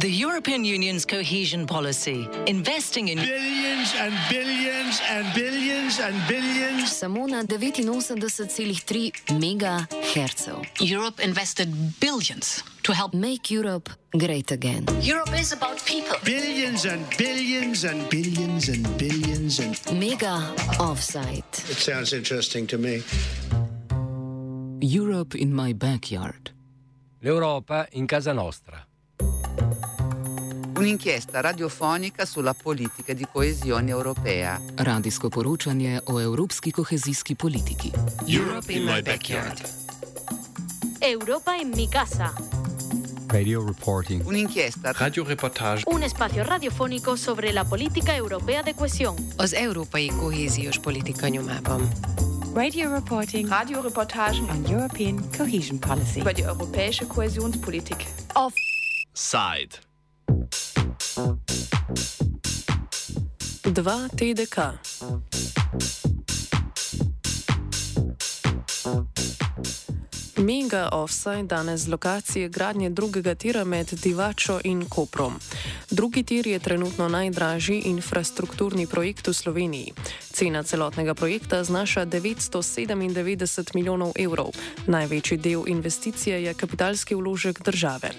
The European Union's cohesion policy, investing in billions and billions and billions and billions. Samo na 89,3 megahercev. Europe invested billions to help Make Europe great again. Europe is about people. Billions and billions and billions and billions and. Mega offside. It sounds interesting to me. Europe in my backyard. L'Europa in casa nostra. Un'inchiesta radiofonica sulla politica di coesione europea. Radijsko poročanje o evropski kohezijski politiki. Europe in my backyard. Europa en mi casa. Radio reporting. Un'inchiesta Radioreportage. Un espacio radiofónico sobre la política europea de cohesión. Az európai kohéziós politika nyomában. Radio reporting. Radioreportagen on European cohesion policy. über die europäische Kohäsionspolitik. Side. 2 TDK. Mega offside danes z lokacije gradnje drugega tira med Divačo in Koprom. Drugi tir je trenutno najdražji infrastrukturni projekt v Sloveniji. Cena celotnega projekta znaša 997 milijonov evrov. Največji del investicije je kapitalski vložek države.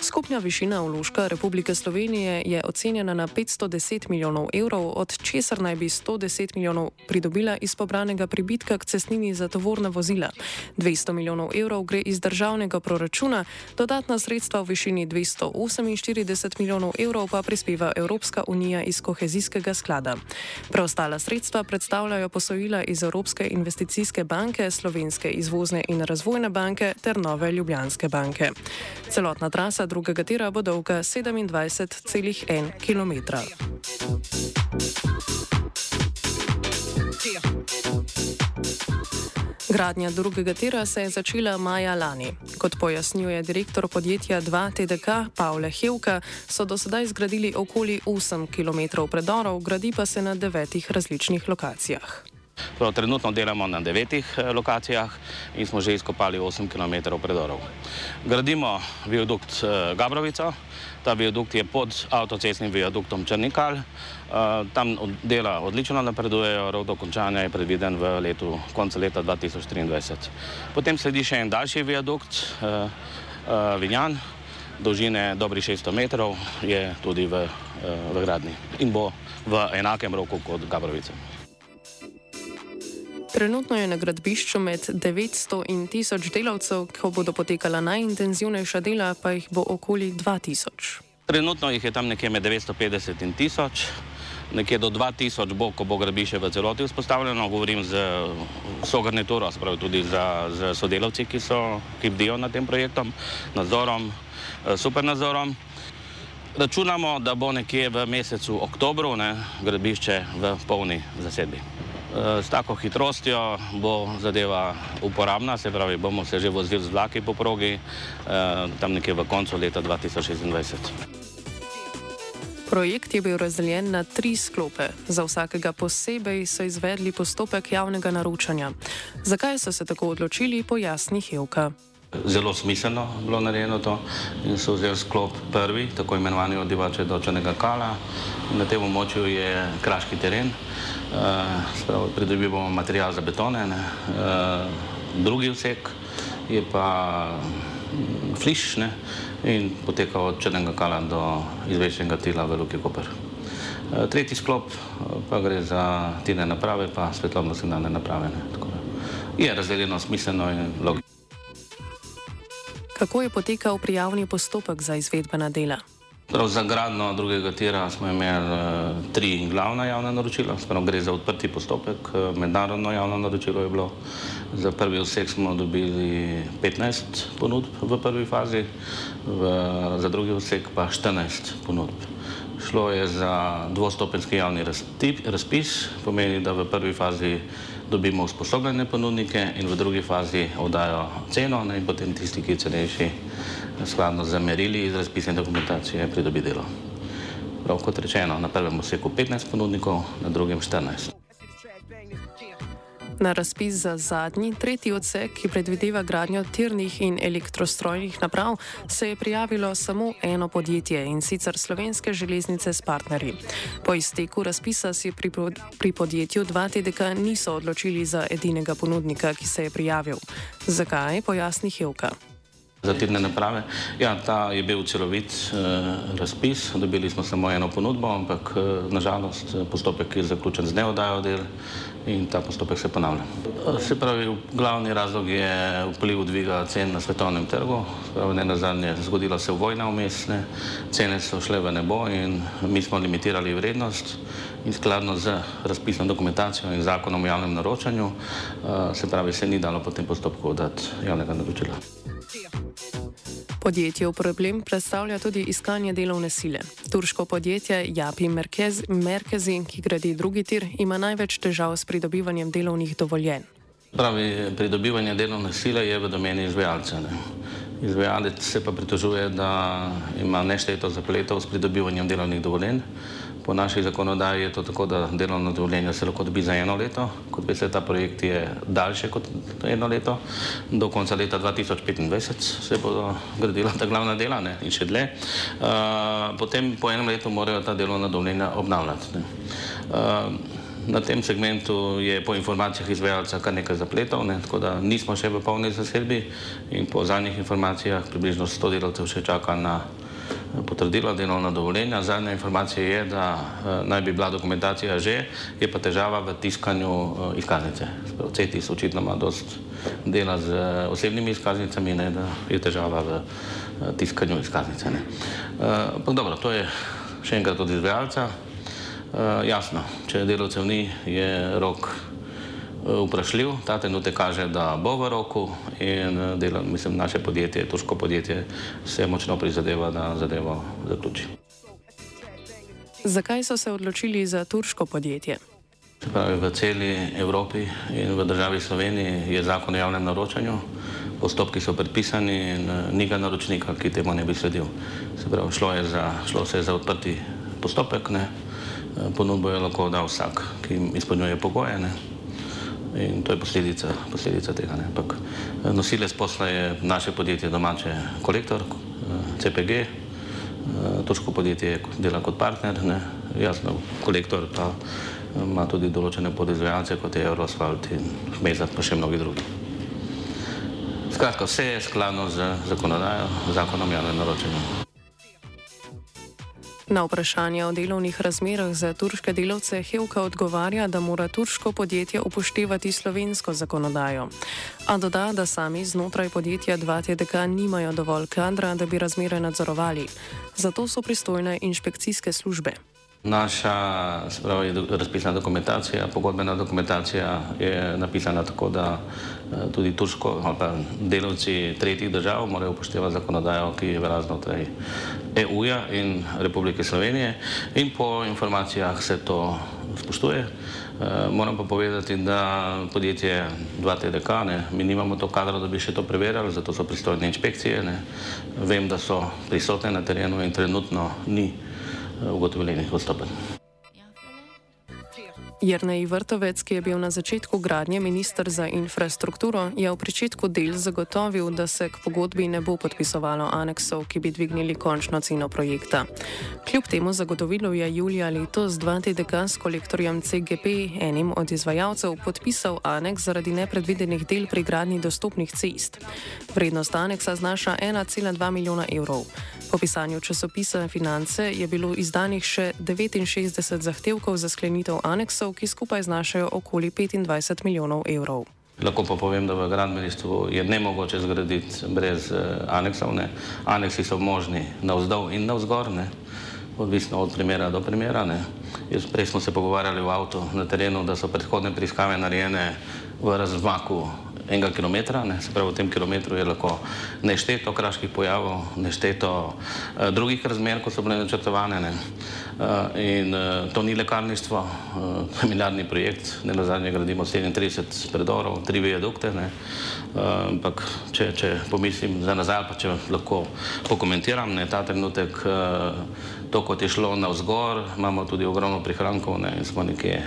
Skupna višina vložka Republike Slovenije je ocenjena na 510 milijonov evrov, od česar naj bi 110 milijonov pridobila iz pobranega pribitka k cestnini za tovorna vozila. 200 milijonov evrov gre iz državnega proračuna, dodatna sredstva v višini 248 milijonov evrov pa prispeva Evropska unija iz kohezijskega sklada. Preostala sredstva predstavljajo posojila iz Evropske investicijske banke, Slovenske izvozne in razvojne banke ter Nove Ljubljanske banke. Celotna trasa drugega tira bo dolga 27,1 km. Gradnja drugega tira se je začela maja lani. Kot pojasnjuje direktor podjetja 2TDK Pavle Hevka, so do sedaj zgradili okoli 8 km predorov, gradi pa se na devetih različnih lokacijah. Prav, trenutno delamo na devetih eh, lokacijah in smo že izkopali 8 km predorov. Gradimo viadukt eh, Gabrovica, ta viadukt je pod avtocestnim viaduktom Črnikal. Eh, Tam dela odlično napredujejo, rok dokončanja je predviden v letu, koncu leta 2023. Potem sledi še en daljši viadukt, eh, eh, Vinjan, dolžine dobrih 600 metrov, je tudi v, v gradni in bo v enakem roku kot Gabrovica. Trenutno je na gradbišču med 900 in 1000 delavcev, ko bodo potekala najintenzivnejša dela, pa jih bo okoli 2000. Trenutno jih je tam nekje med 950 in 1000, nekje do 2000 bo, ko bo gradbišče v celoti vzpostavljeno. Govorim z vso garnituro, spravi tudi za, z sodelavci, ki, so, ki bdijo nad tem projektom, nadzorom, eh, super nadzorom. Računamo, da bo nekje v mesecu oktobru ne, gradbišče v polni zasedbi. Eh, S tako hitrostjo bo zadeva uporabna, se pravi, bomo se že vozili z vlaki po progi, eh, tam nekje v koncu leta 2026. Projekt je bil razdeljen na tri sklope. Za vsakega posebej so izvedli postopek javnega naročanja. Zakaj so se tako odločili, pojasni Hevka. Zelo smiselno bilo narejeno to in so vzeli sklop prvi, tako imenovani od Divače do Črnega Kala. Na tem območju je kraški teren, pridobivamo material za betone. Ne. Uh, drugi vsek je pa mm, fliš ne, in poteka od Črnega Kala do izvečnega tila v Luki Koper. Uh, tretji sklop pa gre za tine naprave, pa svetlobno-signalne naprave. Ne, tako je razdeljeno smiselno in logično. Kako je potekal prijavni postopek za izvedbena dela? Prav za gradno drugega tira smo imeli uh, tri glavna javna naročila, spravo gre za odprti postopek, uh, mednarodno javno naročilo je bilo. Za prvi vsek smo dobili 15 ponudb v prvi fazi, v, za drugi vsek pa 14 ponudb. Šlo je za dvostopenski javni raztip, razpis, pomeni, da v prvi fazi dobimo usposobljene ponudnike in v drugi fazi oddajo ceno ne, in potem tisti, ki je cenejši, skladno z merili iz razpisne dokumentacije pridobi delo. Prav kot rečeno, na prvem vseku 15 ponudnikov, na drugem 14. Na razpis za zadnji, tretji odsek, ki predvideva gradnjo tirnih in elektrostrojnih naprav, se je prijavilo samo eno podjetje in sicer slovenske železnice s partnerji. Po izteku razpisa si pri, pri podjetju 2TDK niso odločili za edinega ponudnika, ki se je prijavil. Zakaj, pojasni Hevka. Za tirne naprave. Ja, ta je bil celovit eh, razpis, dobili smo samo eno ponudbo, ampak eh, nažalost postopek je zaključen z neodajo del in ta postopek se ponavlja. Se pravi, glavni razlog je vpliv dviga cen na svetovnem trgu. Pravi, ne na zadnje, zgodila se vojna vmesne, cene so šle v nebo in mi smo limitirali vrednost in skladno z razpisno dokumentacijo in zakonom o javnem naročanju, eh, se pravi, se ni dalo po tem postopku oddati javnega naročila. Podjetju problem predstavlja tudi iskanje delovne sile. Turško podjetje Japi Merkez, Merkezi, ki gradi drugi tir, ima največ težav s pridobivanjem delovnih dovoljenj. Pravi, pridobivanje delovne sile je v domeni izvajalca. Izvajalec se pa pritožuje, da ima nešteto zapletov s pridobivanjem delovnih dovoljenj. Po naši zakonodaji je to tako, da delovno dovoljenje se lahko dobi za eno leto, kot veste, ta projekt je daljši kot eno leto. Do konca leta 2025 se bodo gradila ta glavna dela ne, in še dlje. Uh, potem po enem letu morajo ta delovna dovoljenja obnavljati. Uh, na tem segmentu je po informacijah izvajalca kar nekaj zapletov, ne, tako da nismo še v polni zasedbi in po zadnjih informacijah približno 100 delavcev še čaka na potrdila delovna dovoljenja. Zadnja informacija je, da uh, naj bi bila dokumentacija že, je pa težava v tiskanju uh, izkaznice. CETIS očitno ima dost dela z uh, osebnimi izkaznicami, ne, da je težava v tiskanju izkaznice. Uh, dobro, to je še enkrat od izvajalca. Jasno, če delovcev ni, je rok vprašljiv. Ta trenutek kaže, da bo v roku in eh, delo, mislim, naše podjetje, turško podjetje, se močno prizadeva, da zadevo zaključi. Zakaj so se odločili za turško podjetje? Pravi, v celi Evropi in v državi Sloveniji je zakon o javnem naročanju, postopki so predpisani in eh, ni ga naročnika, ki temu ne bi sledil. Se pravi, šlo, je za, šlo se je za odprti postopek, ne? Eh, ponudbo je lahko dal vsak, ki izpolnjuje pogoje. Ne? In to je posledica, posledica tega. Ne. Ampak eh, nosilec posla je naše podjetje domače kolektor, eh, CPG, eh, turško podjetje dela kot partner, ne. jasno, kolektor pa ima tudi določene podizvajalce, kot je Eurosfalt in Hmezat, pa še mnogi drugi. Skratka, vse je skladno z zakonodajo, zakonom javne naročenja. Na vprašanje o delovnih razmerah za turške delavce Hevka odgovarja, da mora turško podjetje upoštevati slovensko zakonodajo. A doda, da sami znotraj podjetja 2TDK nimajo dovolj kadra, da bi razmere nadzorovali. Zato so pristojne inšpekcijske službe. Naša spravi, razpisna dokumentacija, pogodbena dokumentacija je napisana tako, da tudi turško ali pa delavci tretjih držav morajo upoštevati zakonodajo, ki je velja znotraj EU-ja in Republike Slovenije in po informacijah se to spoštuje. Eh, moram pa povedati, da podjetje 2TDK, ne, mi nimamo to kadro, da bi še to preverjali, zato so pristojne inšpekcije. Ne. Vem, da so prisotne na terenu in trenutno ni ugotovljenih odstopenj. Jrnej Vrtovec, ki je bil na začetku gradnje ministr za infrastrukturo, je v pričetku del zagotovil, da se k pogodbi ne bo podpisovalo aneksov, ki bi dvignili končno ceno projekta. Kljub temu zagotovilu je julija letos 2TDK s kolektorjem CGP, enim od izvajalcev, podpisal aneks zaradi nepredvidenih del pri gradnji dostopnih cest. Vrednost aneksa znaša 1,2 milijona evrov. Po pisanju časopisa Finance je bilo izdanih še 69 zahtevkov za sklenitev aneksov, ki skupaj znašajo okoli 25 milijonov evrov. Lahko pa povem, da v gradbeništvu je ne mogoče zgraditi brez eh, aneksov. Ne. Aneksi so možni navzdol in navzgor, ne. odvisno od primera do primera. Jaz, prej smo se pogovarjali v avtu na terenu, da so predhodne preiskave narejene v razmaku enega kilometra, ne, se pravi v tem kilometru je lahko nešteto kraških pojavov, nešteto uh, drugih razmer, kot so bile načrtovane. Ne. Uh, in uh, to ni lekarništvo, uh, milijardni projekt, ne na zadnje gradimo 37 predorov, tri viadukte, ampak uh, če, če pomislim za nazaj, pa če lahko pokomentiram, ne, ta trenutek, uh, to kot je šlo na vzgor, imamo tudi ogromno prihrankov ne, in smo nekje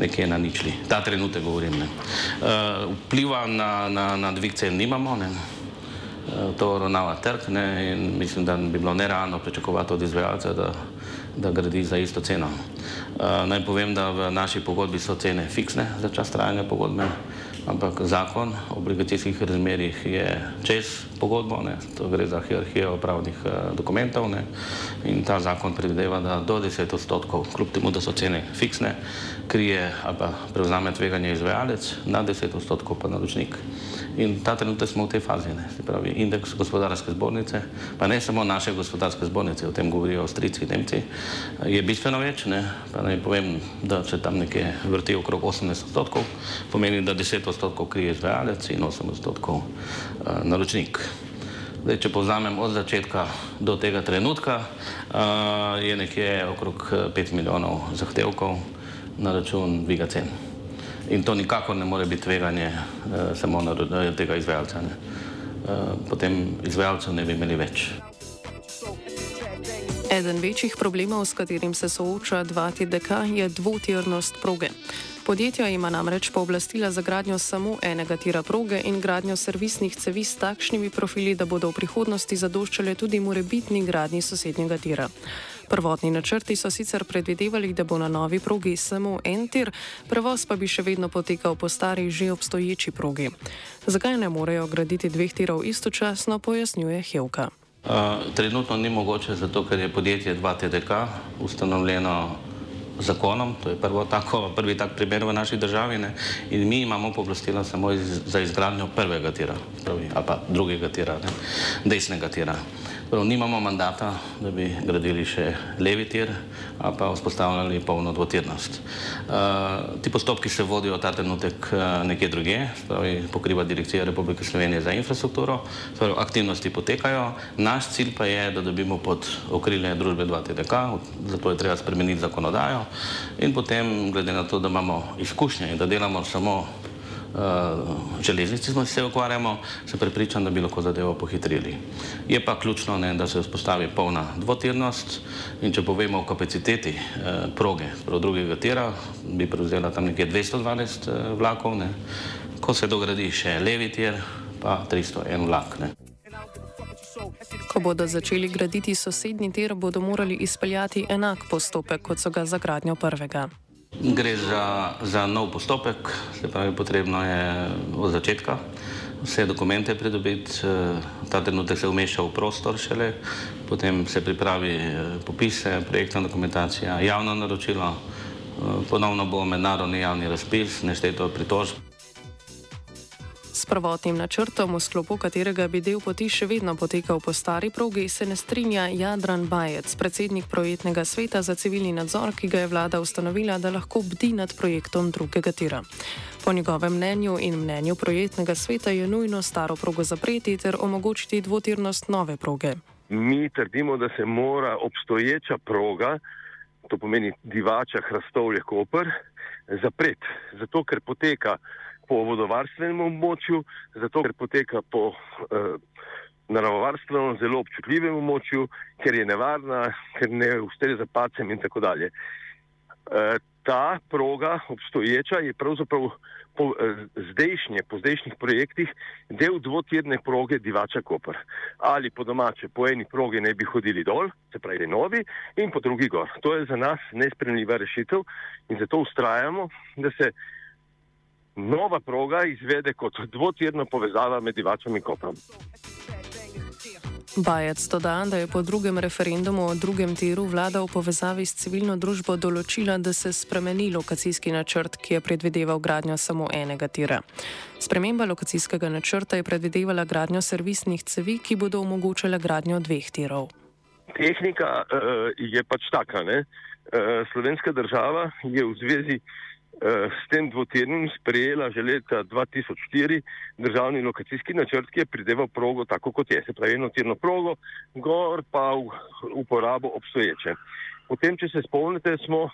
nekje na ničli. Ta trenutek govorim. Ne. Uh, vpliva na, na, na dvig cen nimamo. Ne. Uh, to ravnava trg ne, in mislim, da bi bilo nerealno pričakovati od izvajalca, da, da gradi za isto ceno. Uh, naj povem, da v naši pogodbi so cene fiksne za čas trajanja pogodbe ampak zakon o obligacijskih razmerjih je čez pogodbo, ne, to gre za hierarhijo pravnih uh, dokumentov ne, in ta zakon predvideva, da do 10 odstotkov, kljub temu, da so cene fiksne, krije ali pa prevzame tveganje izvajalec, na 10 odstotkov pa naročnik. In ta trenutek smo v tej fazi, ne, se pravi indeks gospodarske zbornice, pa ne samo naše gospodarske zbornice, o tem govorijo Avstrijci Nemci, je bistveno več, ne, pa naj povem, da se tam nekje vrti okrog 80 odstotkov, pomeni, da 10 odstotkov krije izvajalec in 8 odstotkov uh, naročnik. Zdaj, če povzamem od začetka do tega trenutka, uh, je nekje okrog 5 milijonov zahtevkov na račun dviga cen. In to nikakor ne more biti tveganje uh, samo na, uh, tega izvajalca. Ne. Uh, potem izvajalcev ne bi imeli več. Eden večjih problemov, s katerim se sooča 2TDK, je dvotirnost proge. Podjetja ima namreč pooblastila za gradnjo samo enega tira proge in gradnjo servisnih cevi s takšnimi profili, da bodo v prihodnosti zadoščale tudi morebitni gradnji sosednjega tira. Prvotni načrti so sicer predvidevali, da bo na novi progi samo en tir, prevoz pa bi še vedno potekal po stari že obstoječi progi. Zakaj ne morejo graditi dveh tirov istočasno, pojasnjuje Hevka. Uh, trenutno ni mogoče, zato ker je podjetje 2TDK ustanovljeno zakonom, to je prvo tako, prvi tak primer v naši državi ne? in mi imamo pooblastila samo iz, za izgradnjo prvega tira, pravi, ali pa drugega tira, ne? desnega tira. Prav, nimamo mandata, da bi gradili še levi tir, ali pa vzpostavljali polno dvotirnost. Uh, ti postopki se vodijo ta trenutek uh, nekje druge, pravi, pokriva Direkcija Republike Slovenije za infrastrukturo, pravi, aktivnosti potekajo. Naš cilj pa je, da dobimo pod okrilje družbe 2TDK, zato je treba spremeniti zakonodajo in potem, glede na to, da imamo izkušnje in da delamo samo železnici smo se ukvarjamo, se prepričam, da bi lahko zadevo pohitrili. Je pa ključno, ne, da se vzpostavi polna dvotirnost in če povemo o kapaciteti uh, proge, prav drugega tira, bi prevzela tam nekje 212 uh, vlakov, ne. ko se dogradi še levi tir, pa 301 vlak. Ne. Ko bodo začeli graditi sosednji tir, bodo morali izpeljati enak postopek, kot so ga za gradnjo prvega. Gre za, za nov postopek, se pravi, potrebno je od začetka vse dokumente pridobiti. Ta trenutek se umešča v prostor šele, potem se pripravi popise, projektna dokumentacija, javno naročilo, ponovno bo mednarodni javni razpis, nešteto pritožb. S prvotnim načrtom, v sklopu katerega bi del poti še vedno potekal po stari progi, se ne strinja Jadran Bajec, predsednik projektnega sveta za civilni nadzor, ki ga je vlada ustanovila, da lahko bdi nad projektom drugega tira. Po njegovem mnenju in mnenju projektnega sveta je nujno staro progo zapreti ter omogočiti dvotirnost nove proge. Mi trdimo, da se mora obstoječa proga, to pomeni divača, hrastovje, koper, zapreti, zato ker poteka po vodovarstvenem območju, zato ker poteka po eh, naravovarstvenem zelo občutljivem območju, ker je nevarna, ker ne ustreza pacem in tako dalje. Eh, ta proga obstoječa je pravzaprav po eh, zdajšnje, po zdajšnjih projektih del dvotirne proge Divača Koper. Ali po domače, po eni progi ne bi hodili dol, se pravi novi, in po drugi gor. To je za nas nespremljiva rešitev in zato ustrajamo, da se nova proga izvede kot dvotirna povezava med Divačem in Koprom. Bajec doda, da je po drugem referendumu o drugem tiru vlada v povezavi s civilno družbo določila, da se spremeni lokacijski načrt, ki je predvideval gradnjo samo enega tira. Sprememba lokacijskega načrta je predvidevala gradnjo servisnih cevi, ki bodo omogočale gradnjo dveh tirov. Tehnika uh, je pač taka. Uh, slovenska država je v zvezi Eh, s tem dvotirnim sprejela že leta 2004 državni lokacijski načrt, ki je prideval progo tako, kot je, se pravi eno tirno progo, gor pa v uporabo obstoječe. Potem, če se spomnite, smo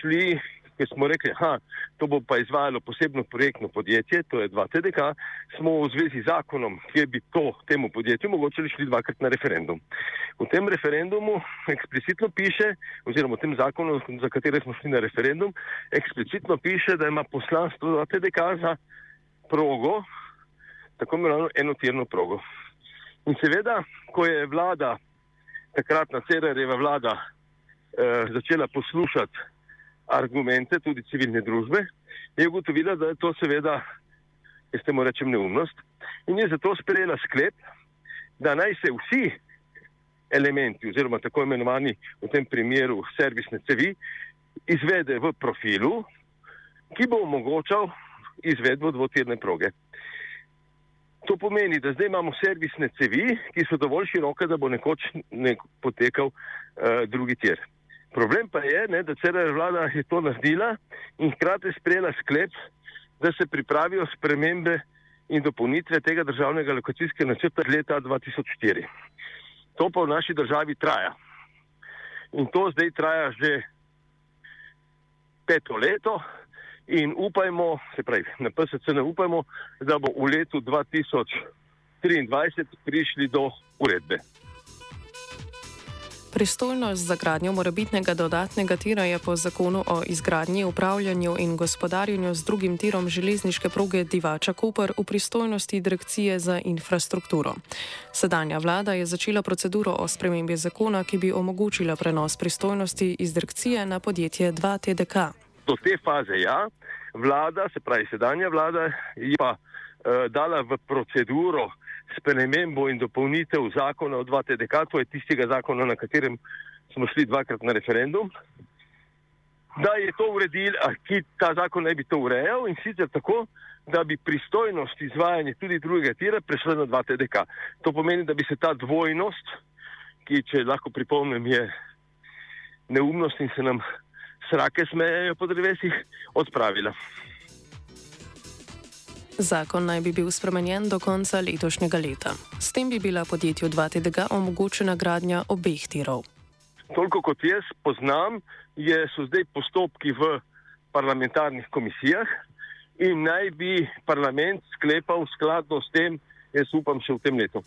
šli ker smo rekli, da to bo pa izvajalo posebno projektno podjetje, to je 2TDK, smo v zvezi z zakonom, kjer bi to temu podjetju mogoče šli dvakrat na referendum. V tem referendumu eksplicitno piše, oziroma v tem zakonu, za katere smo šli na referendum, eksplicitno piše, da ima poslanstvo 2TDK za progo, tako imenovano enotirno progo. In seveda, ko je vlada, takratna Cererjeva vlada, eh, začela poslušati argumente tudi civilne družbe, je ugotovila, da je to seveda, jaz temu rečem, neumnost in je zato sprejela sklep, da naj se vsi elementi, oziroma tako imenovani v tem primeru servisne cevi, izvede v profilu, ki bo omogočal izvedbo dvotirne proge. To pomeni, da zdaj imamo servisne cevi, ki so dovolj široke, da bo nekoč nek potekal uh, drugi tir. Problem pa je, ne, da CRR vlada je to naredila in hkrati sprejela sklep, da se pripravijo spremembe in dopolnitve tega državnega lokacijskega načrta leta 2004. To pa v naši državi traja. In to zdaj traja že peto leto, in upajmo, se pravi, na PSC ne upajmo, da bo v letu 2023 prišli do uredbe. Pristojnost za gradnjo morebitnega dodatnega tira je po zakonu o izgradnji, upravljanju in gospodarjenju z drugim tirom železniške proge Divača Koper v pristojnosti Direkcije za infrastrukturo. Sedanja vlada je začela proceduro o spremembi zakona, ki bi omogočila prenos pristojnosti iz direkcije na podjetje 2TDK. Do te faze ja, vlada, se pravi sedanja vlada, je pa uh, dala v proceduro spremembo in dopolnitev zakona o 2TDK, to je tistega zakona, na katerem smo šli dvakrat na referendum, da je to uredil, ki ta zakon naj bi to urejal in sicer tako, da bi pristojnost izvajanja tudi drugega tira prešla na 2TDK. To pomeni, da bi se ta dvojnost, ki, če lahko pripomnim, je neumnost in se nam srake smejejo po drevesih, odpravila. Zakon naj bi bil spremenjen do konca letošnjega leta. S tem bi bila podjetju 2TDG omogočena gradnja obeh tirov. Toliko kot jaz poznam, je, so zdaj postopki v parlamentarnih komisijah in naj bi parlament sklepal skladno s tem, jaz upam, še v tem letu.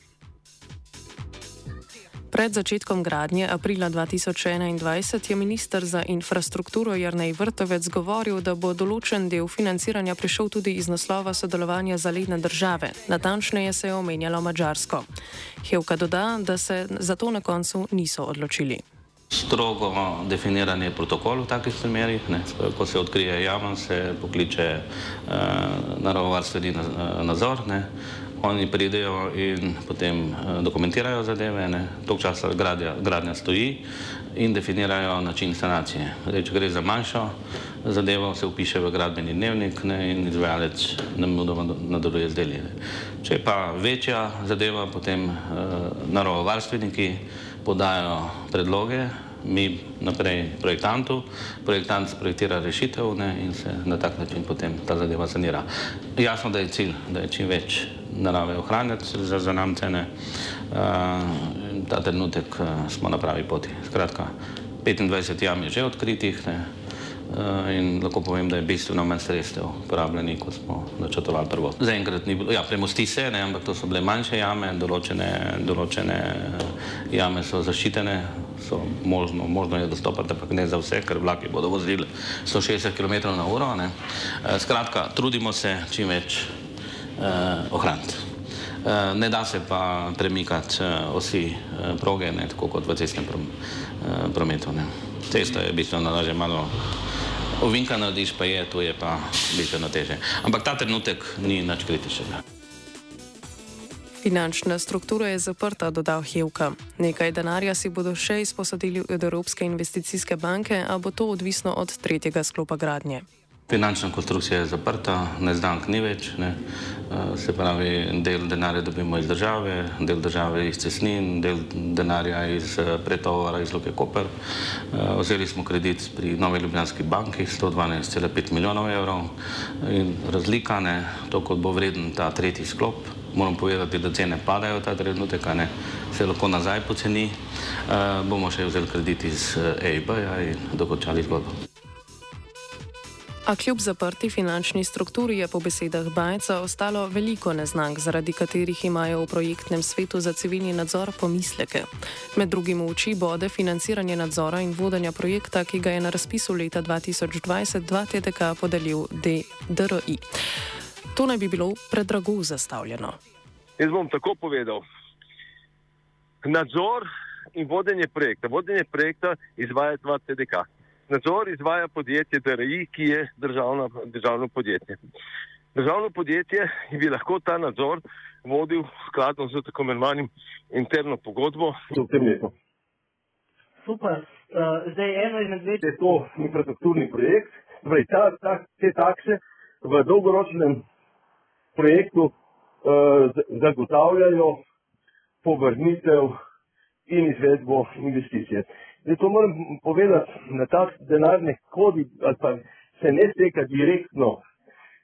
Pred začetkom gradnje aprila 2021 je ministr za infrastrukturo Jrnej Vrtovec govoril, da bo določen del financiranja prišel tudi iz naslova sodelovanja za ledne države. Natančneje se je omenjalo Mačarsko. Hevka doda, da se za to na koncu niso odločili. Strogo definiran je protokol v takih primerih. Ne. Ko se odkrije jama, se pokliče uh, naravovarstveni nadzor. Ne. Oni pridejo in potem uh, dokumentirajo zadeve, tok časa gradja, gradnja stoji in definirajo način sanacije. Zdaj, če gre za manjšo zadevo, se upiše v gradbeni dnevnik ne, in izvajalec nadaljuje z deli. Če je pa večja zadeva, potem uh, naravovarstveniki podajo predloge mi naprej projektantu, projektant projektira rešitev ne, in se na tak način potem ta zadeva sanira. Jasno, da je cilj, da je čim več narave ohranjati za, za nam cene. Uh, ta trenutek uh, smo na pravi poti. Skratka, 25 jam je že odkritih ne, uh, in lahko povem, da je bistveno manj sredstev porabljenih, kot smo načrtovali prvo. Zaenkrat ni bilo, ja, premosti se, ne, ampak to so bile manjše jame, določene, določene jame so zaščitene, so možno, možno je dostopati, ampak ne za vse, ker vlaki bodo vozili 160 km na uro. Ne. Skratka, trudimo se čim več eh, ohraniti. Eh, ne da se pa premikati eh, osi eh, proge, ne, tako kot v cestnem prom, eh, prometu. Ne. Cesta je bistveno lažje, malo ovinka narediš, pa je, tu je pa bistveno teže. Ampak ta trenutek ni nič kritičnega. Finančna struktura je zaprta, dodal Hevka. Nekaj denarja si bodo še izposadili od Evropske investicijske banke, a bo to odvisno od tretjega sklopa gradnje. Finančna konstrukcija je zaprta, neznank ni več, ne. Eh, se pravi, del denarja dobimo iz države, del države iz cestnin, del denarja iz eh, pretovara iz Luke Koper. Eh, vzeli smo kredit pri Novi Ljubljanski banki 112,5 milijonov evrov in razlika, ne, to kot bo vreden ta tretji sklop, moram povedati, da cene padajo ta trenutek, ne, se lahko nazaj poceni. Uh, bomo še vzeli kredit iz EIB-ja in dokončali zgodbo. A kljub zaprti finančni strukturi je po besedah Bajca ostalo veliko neznank, zaradi katerih imajo v projektnem svetu za civilni nadzor pomisleke. Med drugim v oči bode financiranje nadzora in vodenja projekta, ki ga je na razpisu leta 2020 2 TDK podelil DRI. To naj bi bilo predrago zastavljeno. Jaz bom tako povedal. Nadzor in vodenje projekta. Vodenje projekta izvaja 2 TDK. Nadzor izvaja podjetje DRI, ki je državno, državno podjetje. Državno podjetje bi lahko ta nadzor vodil skladno z tako imenovanim interno pogodbo. V tem letu. Super. Uh, zdaj eno izmed let je to infrastrukturni projekt. Torej, ta, ta, te takse v dolgoročnem projektu uh, zagotavljajo povrnitev in izvedbo investicije. Zdaj to moram povedati, na tak denar ne hodi ali pa se ne steka direktno